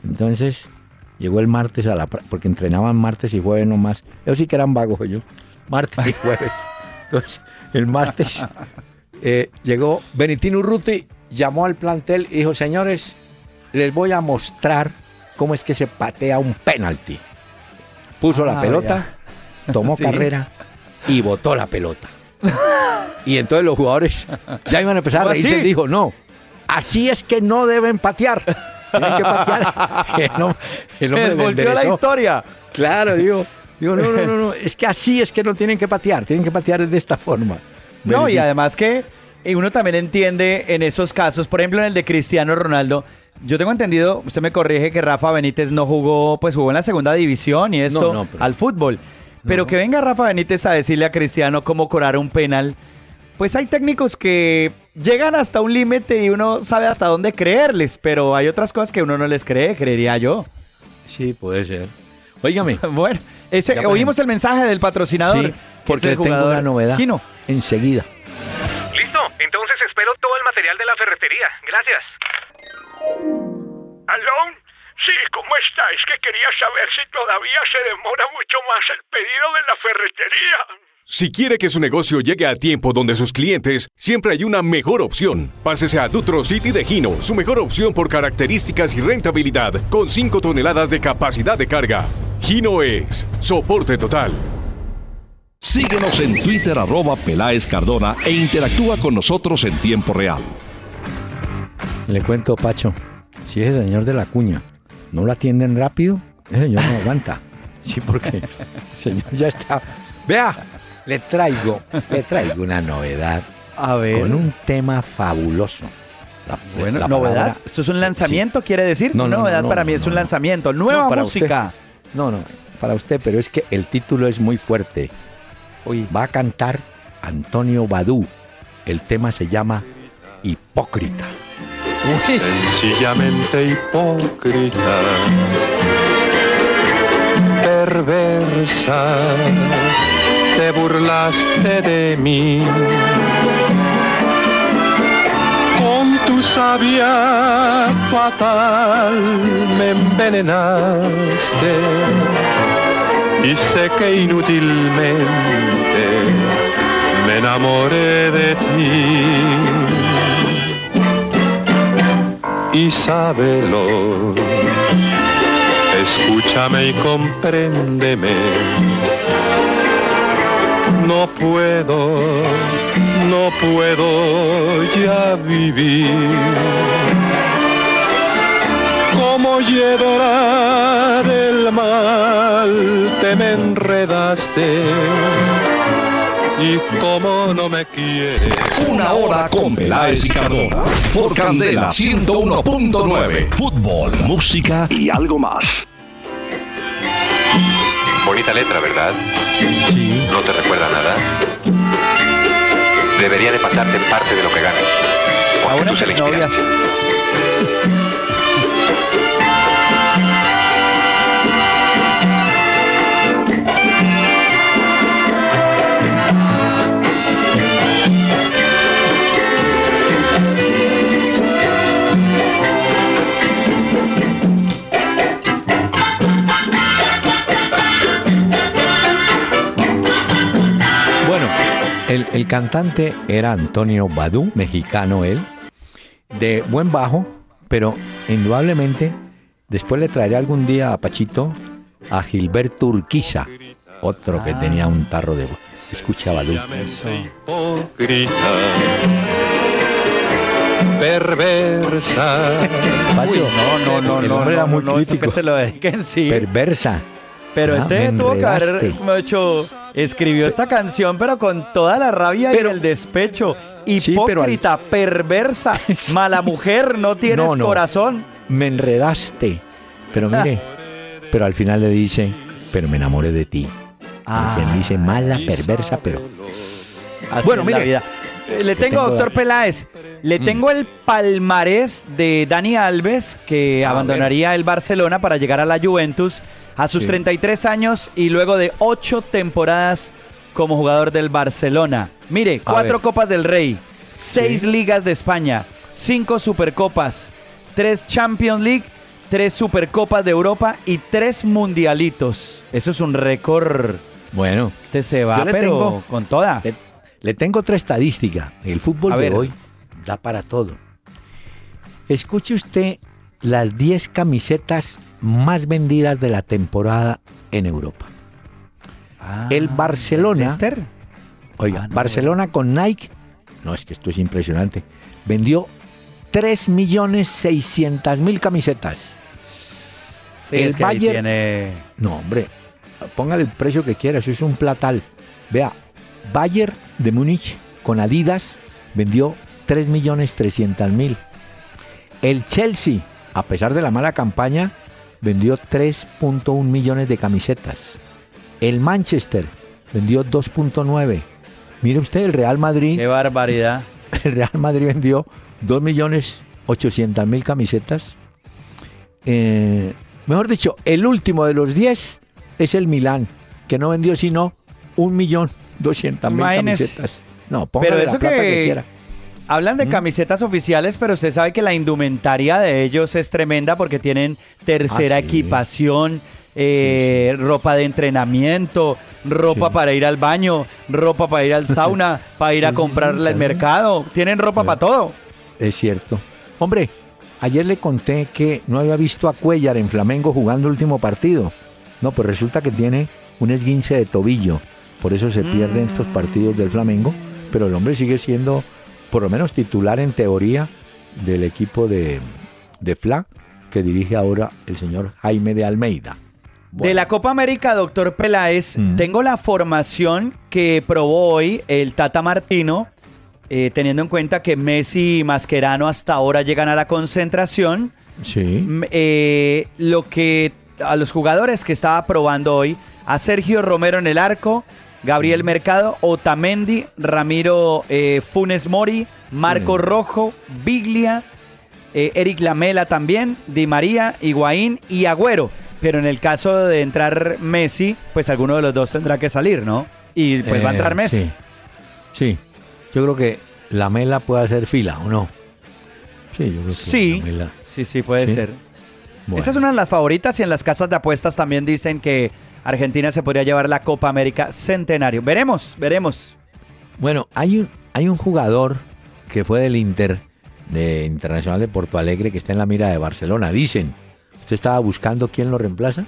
Entonces, llegó el martes a la... porque entrenaban martes y jueves nomás. Ellos sí que eran vagos ellos. Martes y jueves. Entonces, el martes eh, llegó Benitino Urruti, llamó al plantel y dijo, señores, les voy a mostrar cómo es que se patea un penalti. Puso la Ah, pelota, tomó Sí. carrera y botó la pelota. Y entonces los jugadores ya iban a empezar a ¿Cómo reírse. Él dijo, no, así es que no deben patear. Tienen que patear. El el le volteó la historia. Claro, digo, digo, no, no, no, no, es que así es que no tienen que patear, tienen que patear de esta forma. No, y además que eh, uno también entiende en esos casos, por ejemplo en el de Cristiano Ronaldo, yo tengo entendido, usted me corrige que Rafa Benítez no jugó, pues jugó en la segunda división y esto No, no, pero- al fútbol. Pero que venga Rafa Benítez a decirle a Cristiano cómo cobrar un penal, pues hay técnicos que llegan hasta un límite y uno sabe hasta dónde creerles, pero hay otras cosas que uno no les cree, creería yo. Sí, puede ser. Óigame, Bueno, ese, Ya, por oímos el mensaje del patrocinador. sí, porque el tengo jugador una novedad Gino. enseguida. Listo, entonces espero todo el material de la ferretería. Gracias. ¿Aló? Sí, ¿cómo está? Es que quería saber si todavía se demora mucho más el pedido de la ferretería. Si quiere que su negocio llegue a tiempo donde sus clientes, siempre hay una mejor opción. Pásese a Dutro City de Gino, su mejor opción por características y rentabilidad, con 5 toneladas de capacidad de carga. Gino es soporte total. Síguenos en Twitter arroba Peláez Cardona e interactúa con nosotros en tiempo real. Le cuento, Pacho, si ese señor de la cuña no lo atienden rápido, ese señor no aguanta. Sí, porque el señor ya está. Vea, le traigo, le traigo una novedad A ver. con un tema fabuloso. La- Bueno, la novedad. palabra- ¿Esto es un lanzamiento, quiere decir? No, no, no, novedad no, para mí no, es un no. lanzamiento. Nueva No, para música. No, no, para usted, pero es que el título es muy fuerte. Uy, Va a cantar Antonio Badú. El tema se llama Hipócrita. sencillamente hipócrita, perversa, te burlaste de mí. Sabia fatal me envenenaste y sé que inútilmente me enamoré de ti y sábelo. Escúchame y compréndeme. No puedo, no puedo ya vivir. Como llevar el mal, te me enredaste. Y como no me quieres. Una hora con Peláez y Cardona. Por Candela 101.9. Fútbol, música y algo más. Bonita letra, ¿verdad? Sí. ¿No te recuerda nada? Debería de pasarte parte de lo que ganes. a Porque tú se le. El, el cantante era Antonio Badú, mexicano él, de buen bajo, pero indudablemente después le traeré algún día a Pachito a Gilberto Urquiza, otro que tenía un tarro de... Escucha Badú. Perversa. Pacho, No, no, no, el no, hombre no, era muy no, crítico. que se lo dediquen, sí. Perversa. Pero Ah, este tuvo que haber hecho, escribió esta canción, pero con toda la rabia Pero- y el despecho. Sí, pero al- Hipócrita, perversa, mala mujer, no tienes No, no. corazón. Me enredaste. Pero mire, pero al final le dice, pero me enamoré de ti. Ah. Quien dice, mala, perversa, pero... Así Bueno, es la mire. vida. Eh, Le tengo, doctor Peláez, le tengo el palmarés de Dani Alves, que A abandonaría el Barcelona para llegar a la Juventus a sus Sí. 33 años y luego de ocho temporadas como jugador del Barcelona. Mire, A cuatro ver. Copas del Rey, seis Sí. Ligas de España, cinco Supercopas, tres Champions League, tres Supercopas de Europa y tres Mundialitos. Eso es un récord. Bueno, Este se va, pero tengo- con toda. Le tengo otra estadística. El fútbol A de ver. hoy da para todo. Escuche usted las 10 camisetas más vendidas de la temporada en Europa. Ah, el Barcelona, Leicester. oiga, Ah, no, Barcelona con Nike, no es que esto es impresionante, vendió 3.600.000 camisetas. Sí, el es que Bayern- tiene... No, hombre, póngale el precio que quiera, eso es un platal. Vea, Bayern de Múnich con Adidas vendió 3.300.000. El Chelsea, a pesar de la mala campaña, vendió 3.1 millones de camisetas. El Manchester vendió 2.9. Mire usted, el Real Madrid, Qué barbaridad. el Real Madrid vendió 2 millones 800 mil camisetas. Eh, mejor dicho, el último de los 10 es el Milán, que no vendió sino 1 millón 200 mil camisetas. No, póngale Pero la eso plata que, que- quiera. Hablan de camisetas oficiales, pero usted sabe que la indumentaria de ellos es tremenda porque tienen tercera Ah, sí. equipación, eh, ropa de entrenamiento, ropa para ir al baño, ropa para ir al sauna, para ir a sí, al mercado. Tienen ropa para todo. Es cierto. Hombre, ayer le conté que no había visto a Cuellar en Flamengo jugando el último partido. No, pues resulta que tiene un esguince de tobillo. Por eso se pierden estos partidos del Flamengo. Pero el hombre sigue siendo, por lo menos, titular en teoría del equipo de, de FLA, que dirige ahora el señor Jaime de Almeida. De la Copa América, doctor Peláez, Mm. tengo la formación que probó hoy el Tata Martino, eh, teniendo en cuenta que Messi y Mascherano hasta ahora llegan a la concentración. Sí. Mm, eh, lo que a los jugadores que estaba probando hoy. A Sergio Romero en el arco, Gabriel Mercado, Otamendi, Ramiro eh, Funes Mori, Marco Rojo, Biglia, eh, Eric Lamela también, Di María, Higuaín y Agüero. Pero en el caso de entrar Messi, pues alguno de los dos tendrá que salir, ¿no? Y pues va a entrar Eh, Messi. Sí. Sí. Yo creo que la mela puede hacer fila, ¿o no? Sí, yo creo que Sí, Lamela- sí, sí, puede Sí. ser. Bueno. Esta es una de las favoritas y en las casas de apuestas también dicen que Argentina se podría llevar la Copa América Centenario. Veremos, veremos. Bueno, hay un, hay un jugador que fue del Inter, de Internacional de Porto Alegre, que está en la mira de Barcelona. Dicen, ¿usted estaba buscando quién lo reemplaza?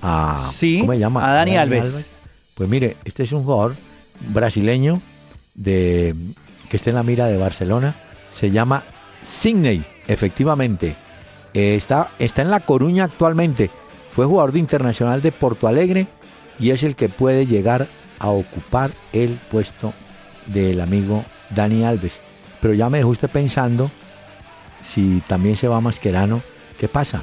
A, Sí, ¿Cómo se llama? a Dani Alves. Pues mire, este es un jugador brasileño de, que está en la mira de Barcelona. Se llama Sidney, efectivamente. Eh, está, está en La Coruña actualmente. Fue jugador de Internacional de Porto Alegre y es el que puede llegar a ocupar el puesto del amigo Dani Alves. Pero ya me dejó usted pensando si también se va Mascherano, ¿qué pasa?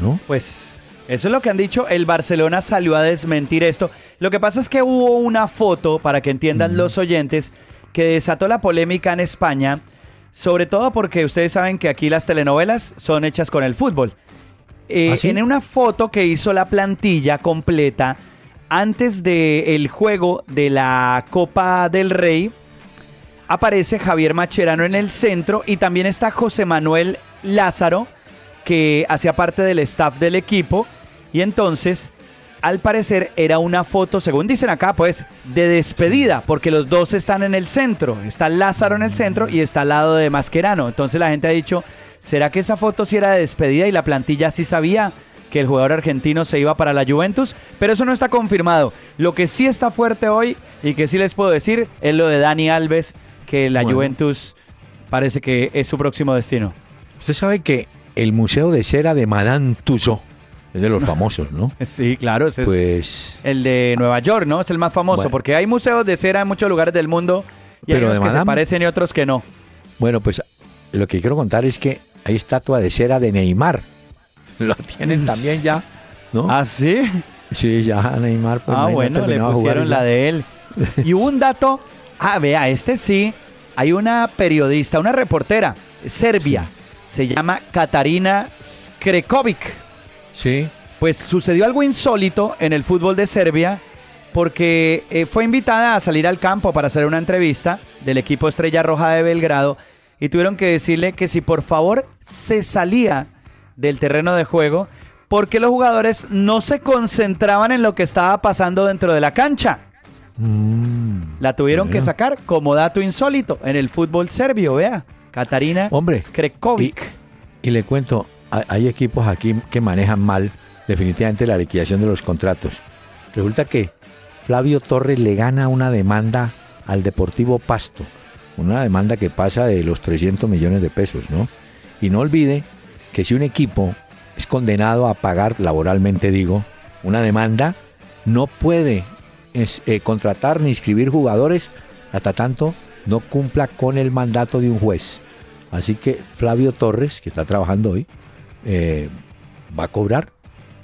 ¿No? Pues eso es lo que han dicho. El Barcelona salió a desmentir esto. Lo que pasa es que hubo una foto, para que entiendan los oyentes, que desató la polémica en España, sobre todo porque ustedes saben que aquí las telenovelas son hechas con el fútbol. Eh, ¿Ah, sí? En una foto que hizo la plantilla completa antes del juego de la Copa del Rey, aparece Javier Macherano en el centro y también está José Manuel Lázaro, que hacía parte del staff del equipo. Y entonces, al parecer, era una foto, según dicen acá, pues, de despedida, porque los dos están en el centro. Está Lázaro en el centro y está al lado de Mascherano. Entonces la gente ha dicho, ¿será que esa foto sí era de despedida y la plantilla sí sabía? que el jugador argentino se iba para la Juventus, pero eso no está confirmado. Lo que sí está fuerte hoy y que sí les puedo decir es lo de Dani Alves, que la Bueno. Juventus parece que es su próximo destino. Usted sabe que el Museo de Cera de Madame Tussauds es de los famosos, ¿no? Sí, claro, ese es Pues el de Nueva York, ¿no? Es el más famoso, Bueno. porque hay museos de cera en muchos lugares del mundo y hay Pero unos de que se Madame- parecen y otros que no. Bueno, pues lo que quiero contar es que hay estatua de cera de Neymar. Lo tienen también ya, ¿no? ¿Ah, sí? Sí, ya Neymar. pues, ah, bueno, le de jugar pusieron la ya. de él. Y hubo un dato, ah, vea, este sí, hay una periodista, una reportera, serbia, se llama Katarina Skrekovic. Sí. Pues sucedió algo insólito en el fútbol de Serbia porque eh, fue invitada a salir al campo para hacer una entrevista del equipo Estrella Roja de Belgrado y tuvieron que decirle que si por favor se salía del terreno de juego porque los jugadores no se concentraban en lo que estaba pasando dentro de la cancha. La tuvieron que sacar como dato insólito en el fútbol serbio, vea. Katarina Hombre, Skrekovic. Y le cuento, hay equipos aquí que manejan mal definitivamente la liquidación de los contratos. Resulta que Flavio Torres le gana una demanda al Deportivo Pasto, una demanda que pasa de los 300 millones de pesos, ¿no? Y no olvide que si un equipo es condenado a pagar laboralmente, digo, una demanda, no puede eh, contratar ni inscribir jugadores hasta tanto no cumpla con el mandato de un juez. Así que Flavio Torres, que está trabajando hoy, eh, va a cobrar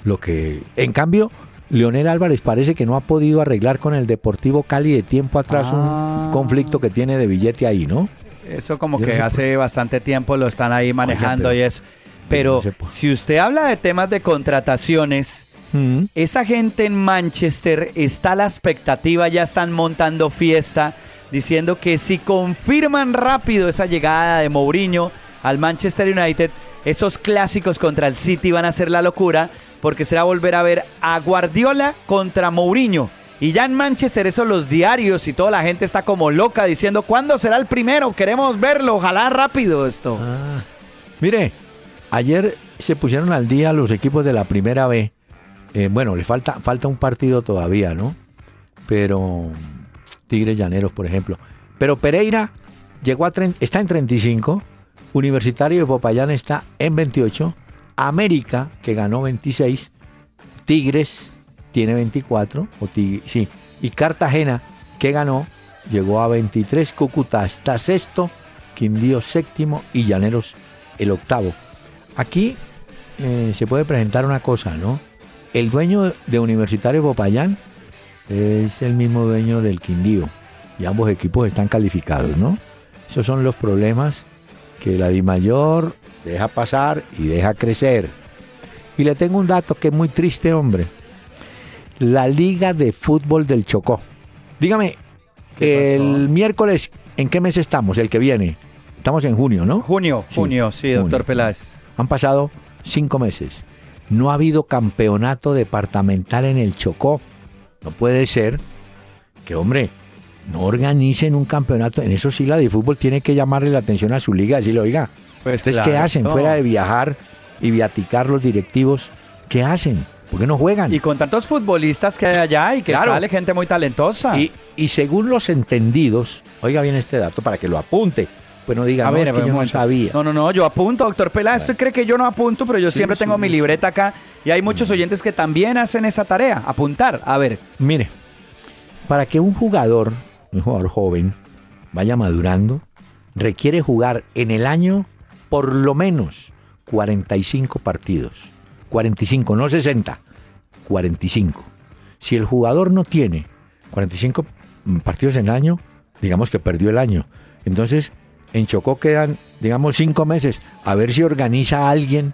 lo que... En cambio, Leonel Álvarez parece que no ha podido arreglar con el Deportivo Cali de tiempo atrás Ah. un conflicto que tiene de billete ahí, ¿no? Eso como Yo que hace bastante tiempo lo están ahí manejando pero- y eso. Pero no si usted habla de temas de contrataciones, Mm. esa gente en Manchester está a la expectativa, ya están montando fiesta, diciendo que si confirman rápido esa llegada de Mourinho al Manchester United, esos clásicos contra el City van a ser la locura, porque será volver a ver a Guardiola contra Mourinho. Y ya en Manchester, eso los diarios y toda la gente está como loca diciendo, ¿cuándo será el primero? Queremos verlo, ojalá rápido esto. Ah. Mire, ayer se pusieron al día los equipos de la primera B. Eh, bueno, le falta, falta un partido todavía, ¿no? Pero Tigres Llaneros, por ejemplo. Pero Pereira llegó a está en 35. Universitario de Popayán está en 28. América, que ganó 26. Tigres tiene 24. O Tig- sí. Y Cartagena, que ganó, llegó a 23. Cúcuta está sexto. Quindío séptimo y Llaneros el octavo. Aquí eh, se puede presentar una cosa, ¿no? el dueño de Universitario Popayán es el mismo dueño del Quindío. Y ambos equipos están calificados, ¿no? Esos son los problemas que la Dimayor deja pasar y deja crecer. Y le tengo un dato que es muy triste, hombre. La Liga de Fútbol del Chocó. Dígame, ¿Qué el miércoles, ¿en qué mes estamos? El que viene. Estamos en junio, ¿no? Junio, Sí, junio, sí, doctor junio. Peláez. Han pasado cinco meses. No ha habido campeonato departamental en el Chocó. No puede ser que, hombre, no organicen un campeonato. En eso sí la de fútbol tiene que llamarle la atención a su liga decirle, oiga, Pues ¿ustedes qué claro, hacen? no. Fuera de viajar y viaticar los directivos, ¿qué hacen? ¿Por qué no juegan? Y con tantos futbolistas que hay allá y que Claro. sale gente muy talentosa. Y, y según los entendidos, oiga bien este dato para que lo apunte. Pues no diga, A no, ver, es a que yo no sabía. No, no, no, yo apunto, doctor Peláez. ¿Usted cree que yo no apunto? Pero yo Sí, siempre tengo sí. mi libreta acá y hay muchos oyentes que también hacen esa tarea, apuntar. A ver, Mire, para que un jugador, un jugador joven, vaya madurando, requiere jugar en el año por lo menos 45 partidos. 45, no 60, 45. Si el jugador no tiene 45 partidos en el año, digamos que perdió el año. Entonces, en Chocó quedan, digamos, cinco meses. A ver si organiza alguien,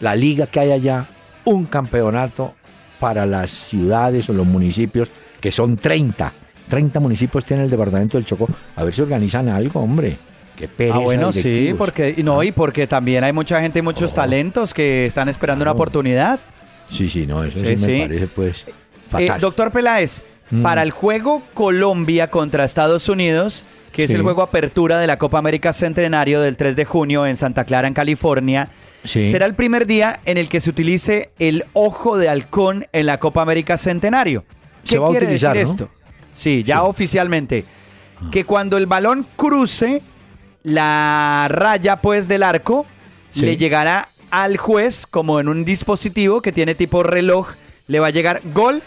la liga que hay allá, un campeonato para las ciudades o los municipios, que son 30. 30 municipios tiene el departamento del Chocó. A ver si organizan algo, hombre. Qué pereza ah, bueno, sí, porque no, y porque también hay mucha gente y muchos Oh. talentos que están esperando una Claro. oportunidad. Sí, sí, no, eso sí, Sí, me sí. parece pues Eh, fatal. doctor Peláez, Mm. para el juego Colombia contra Estados Unidos, que es el juego apertura de la Copa América Centenario del 3 de junio en Santa Clara, en California, será el primer día en el que se utilice el ojo de halcón en la Copa América Centenario. ¿Qué Se va a utilizar, decir ¿no? esto? Sí, ya oficialmente. Que cuando el balón cruce la raya pues del arco, Sí. le llegará al juez como en un dispositivo que tiene tipo reloj, le va a llegar gol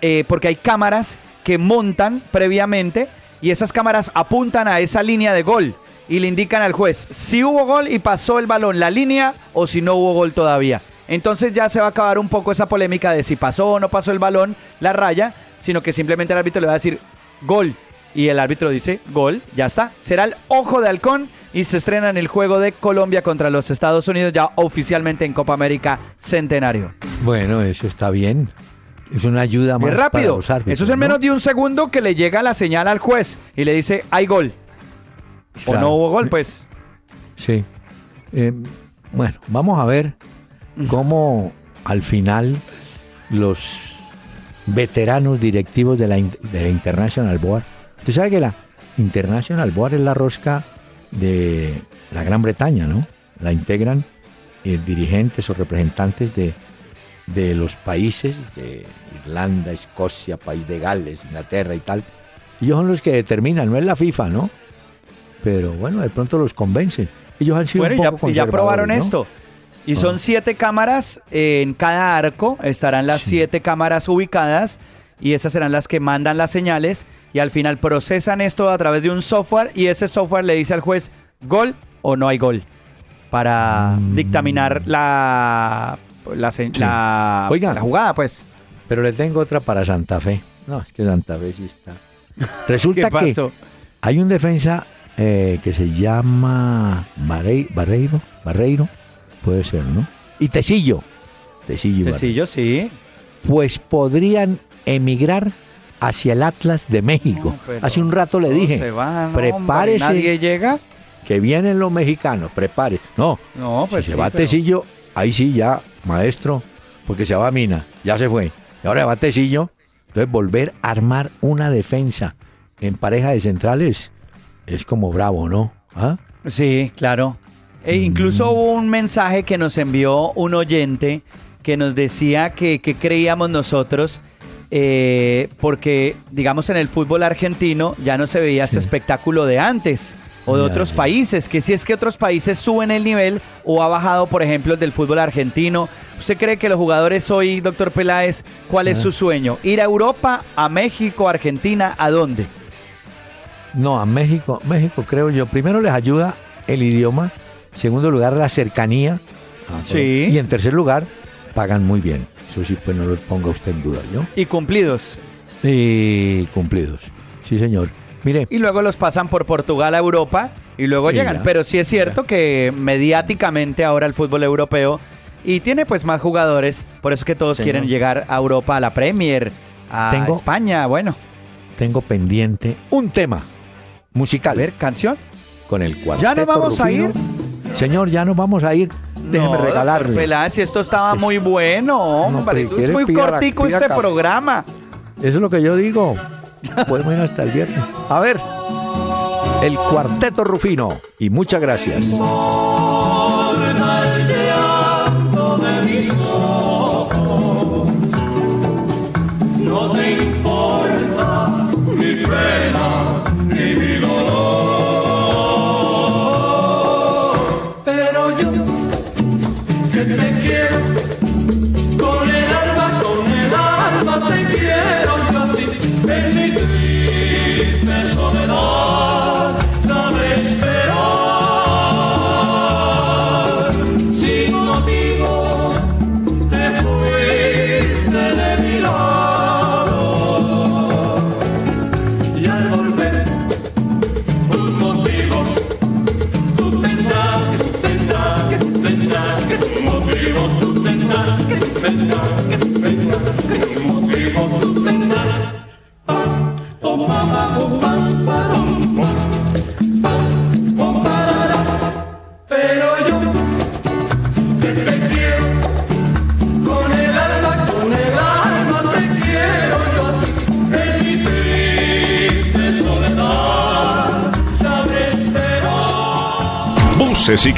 eh, porque hay cámaras que montan previamente y esas cámaras apuntan a esa línea de gol y le indican al juez si hubo gol y pasó el balón la línea o si no hubo gol todavía. Entonces ya se va a acabar un poco esa polémica de si pasó o no pasó el balón, la raya, sino que simplemente el árbitro le va a decir gol y el árbitro dice gol, ya está. Será el ojo de halcón y se estrena en el juego de Colombia contra los Estados Unidos ya oficialmente en Copa América Centenario. Bueno, eso está bien. Es una ayuda más Muy para rápido. los árbitros, Eso es en ¿no? menos de un segundo que le llega la señal al juez y le dice hay gol. O no hubo gol, pues. Sí. Eh, bueno, vamos a ver cómo al final los veteranos directivos de la, de la International Board. Usted sabe que la International Board es la rosca de la Gran Bretaña, ¿no? La integran eh, dirigentes o representantes de, de los países de Irlanda, Escocia, País de Gales, Inglaterra y tal. Ellos son los que determinan, no es la FIFA, ¿no? Pero bueno, de pronto los convencen. Ellos han sido Bueno, un ya, poco y ya probaron esto. Y son Ah. siete cámaras en cada arco. Estarán las siete cámaras ubicadas. Y esas serán las que mandan las señales. Y al final procesan esto a través de un software. Y ese software le dice al juez gol o no hay gol. Para Mm. dictaminar la, la, Oiga. la jugada, pues. Pero le tengo otra para Santa Fe. No, es que Santa Fe sí está. Resulta ¿Qué que hay un defensa eh, que se llama Barrei- Barreiro, Barreiro, puede ser, ¿no? Y Tecillo. Tecillo. Sencillo, sí. Pues podrían emigrar hacia el Atlas de México. No, Hace un rato le dije, se va, no, prepárese hombre, Nadie llega. que vienen los mexicanos, prepare. No, No, pues si se sí, va pero- Tecillo, ahí sí ya, maestro, porque se va a Mina, ya se fue. Y ahora va Tecillo, entonces volver a armar una defensa en pareja de centrales es como bravo, ¿no? ¿Ah? Sí, claro. E Mm. incluso hubo un mensaje que nos envió un oyente que nos decía que, que creíamos nosotros, eh, porque digamos en el fútbol argentino ya no se veía ese espectáculo de antes o de Ya, otros ya. países, que si es que otros países suben el nivel o ha bajado, por ejemplo, el del fútbol argentino. ¿Usted cree que los jugadores hoy, doctor Peláez, cuál es Ah. su sueño? ¿Ir a Europa, a México, a Argentina? ¿A dónde? No, a México, México creo yo. Primero les ayuda el idioma, segundo lugar la cercanía. Sí. Y en tercer lugar, pagan muy bien. Eso sí, pues no los ponga usted en duda, ¿yo? Y cumplidos. Y cumplidos. Sí, señor. Mire, Y luego los pasan por Portugal a Europa y luego Y llegan. ya. Pero sí es cierto que mediáticamente ahora el fútbol europeo y tiene pues más jugadores, por eso que todos Tengo- quieren llegar a Europa, a la Premier, a Tengo- España, bueno. tengo pendiente un tema musical. A ver, canción. Con el cuarteto ¿Ya nos vamos a Rufino. Señor, ya nos vamos a ir. Déjeme No, regalarle. Peláez, si esto estaba muy bueno, hombre. es muy cortico este programa. Eso es lo que yo digo. Podemos ir hasta el viernes. A ver, el cuarteto Rufino. Y muchas gracias.